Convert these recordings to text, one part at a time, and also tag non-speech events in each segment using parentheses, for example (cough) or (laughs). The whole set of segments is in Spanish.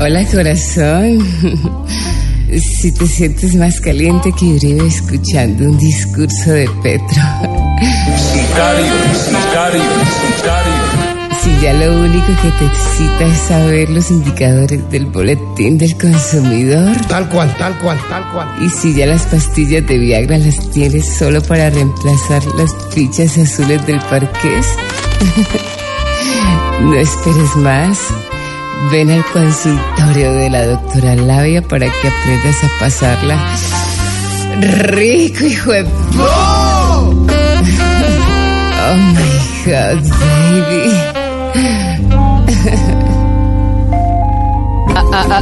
Hola corazón. (laughs) Si te sientes más caliente que Uribe escuchando un discurso de Petro. Sicario, sicario, sicario. Si ya lo único que te excita es saber los indicadores del boletín del consumidor. Tal cual, tal cual, tal cual. Y si ya las pastillas de Viagra las tienes solo para reemplazar las fichas azules del parqués. (laughs) no esperes más. Ven al consultorio de la doctora Labia para que aprendas a pasarla rico, hijo de... Oh my God, baby. Ah, ah,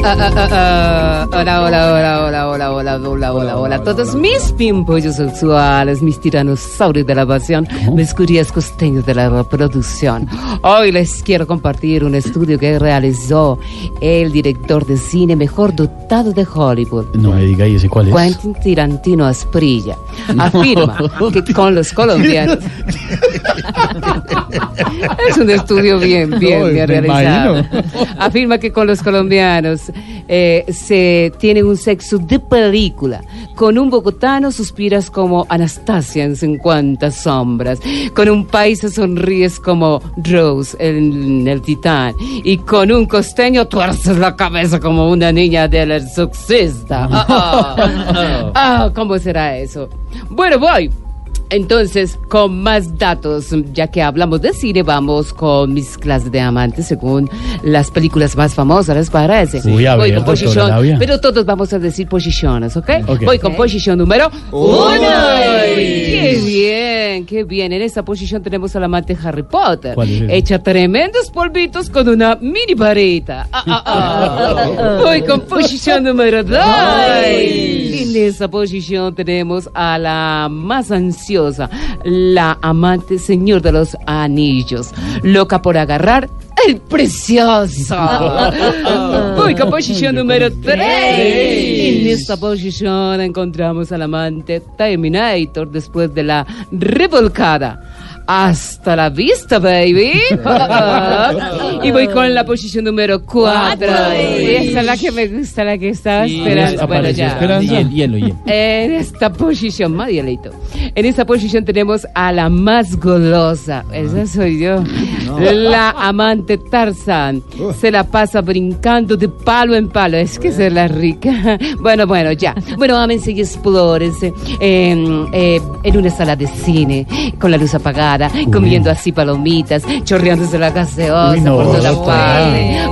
ah, hola, hola, hola, hola, hola, hola, hola, hola, hola. Todos mis pimpollos sexuales, mis tiranosaurios de la pasión, mis curias costeños de la reproducción. Hoy les quiero compartir un estudio que realizó el director de cine mejor dotado de Hollywood. No me diga, ¿y ese cuál es? Quentin Tirantino Asprilla (laughs) afirma que con los (laughs) colombianos (laughs) es un estudio bien, bien, No, bien realizado. imagino. Afirma que con los colombianos eh, se tiene un sexo de película. Con un bogotano suspiras como Anastasia en 50 sombras. Con un paisa sonríes como Rose en El Titán. Y con un costeño tuerces la cabeza como una niña del exorcista. (laughs) Ah, ah. Ah, ¿Cómo será eso? Bueno, voy. Entonces, con más datos, ya que hablamos de cine, vamos con mis clases de amantes según las películas más famosas, ¿les parece? Uy, a Voy ver, con posición, pero todos vamos a decir posiciones, ¿ok? Ok. Voy con posición número uno. ¡Qué bien, qué bien! En esa posición tenemos al amante Harry Potter. ¿Cuál es ese? Echa tremendos polvitos con una mini varita. Ah, ah, ah. (laughs) Voy con posición número dos. En esa posición tenemos a la más ansiosa, la amante señor de los anillos, loca por agarrar el precioso. (laughs) Voy con posición número tres. En esta posición encontramos al amante Terminator después de la revolcada. Hasta la vista, baby. (laughs) y voy con la posición número cuatro. Esa es la que me gusta, la que estaba esperando. Bueno, ya. Esperanza. Hielo, hielo, hielo. En esta posición, Marielito. En esta posición tenemos a la más golosa. Esa soy yo. La amante Tarzan. Se la pasa brincando de palo en palo. Es que es la rica. (laughs) Bueno, bueno, ya. Bueno, ámense y explórense en, eh, en una sala de cine, con la luz apagada, comiendo así palomitas, chorreándose la gaseosa no, por todas partes.